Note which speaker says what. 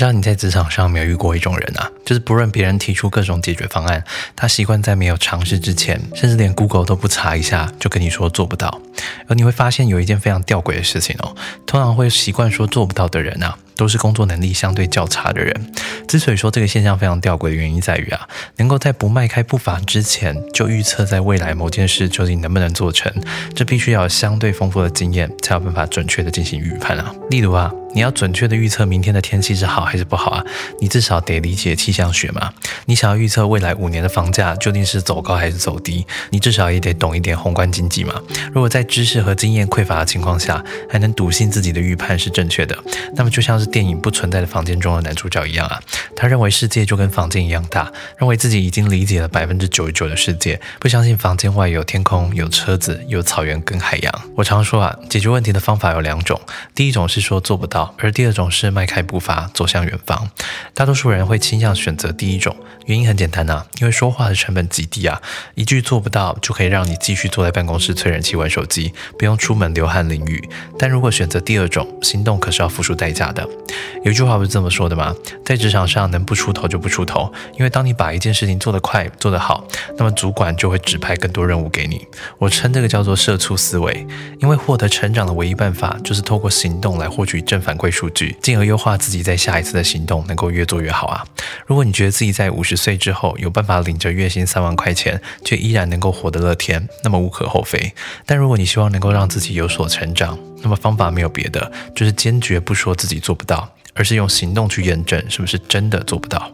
Speaker 1: 知道你在职场上没有遇过一种人啊，就是不论别人提出各种解决方案，他习惯在没有尝试之前，甚至连 Google 都不查一下，就跟你说做不到。而你会发现有一件非常吊诡的事情哦，通常会习惯说做不到的人啊。都是工作能力相对较差的人。之所以说这个现象非常吊诡的原因在于啊，能够在不迈开步伐之前就预测在未来某件事究竟能不能做成，这必须要有相对丰富的经验，才有办法准确的进行预判啊。例如啊。你要准确的预测明天的天气是好还是不好啊？你至少得理解气象学嘛。你想要预测未来五年的房价究竟是走高还是走低，你至少也得懂一点宏观经济嘛。如果在知识和经验匮乏的情况下，还能笃信自己的预判是正确的，那么就像是电影不存在的房间中的男主角一样啊，他认为世界就跟房间一样大，认为自己已经理解了百分之九十九的世界，不相信房间外有天空、有车子、有草原跟海洋。我常说啊，解决问题的方法有两种，第一种是说做不到。而第二种是迈开步伐走向远方，大多数人会倾向选择第一种，原因很简单呐，因为说话的成本极低啊，一句做不到就可以让你继续坐在办公室吹冷气玩手机，不用出门流汗淋雨。但如果选择第二种，行动可是要付出代价的。有句话不是这么说的吗？在职场上能不出头就不出头，因为当你把一件事情做得快、做得好，那么主管就会指派更多任务给你。我称这个叫做社畜思维，因为获得成长的唯一办法就是透过行动来获取正反馈数据，进而优化自己在下一次的行动能够越做越好啊。如果你觉得自己在五十岁之后有办法领着月薪三万块钱，却依然能够活得乐天，那么无可厚非。但如果你希望能够让自己有所成长，那么方法没有别的，就是坚决不说自己做不到。而是用行动去验证是不是真的做不到。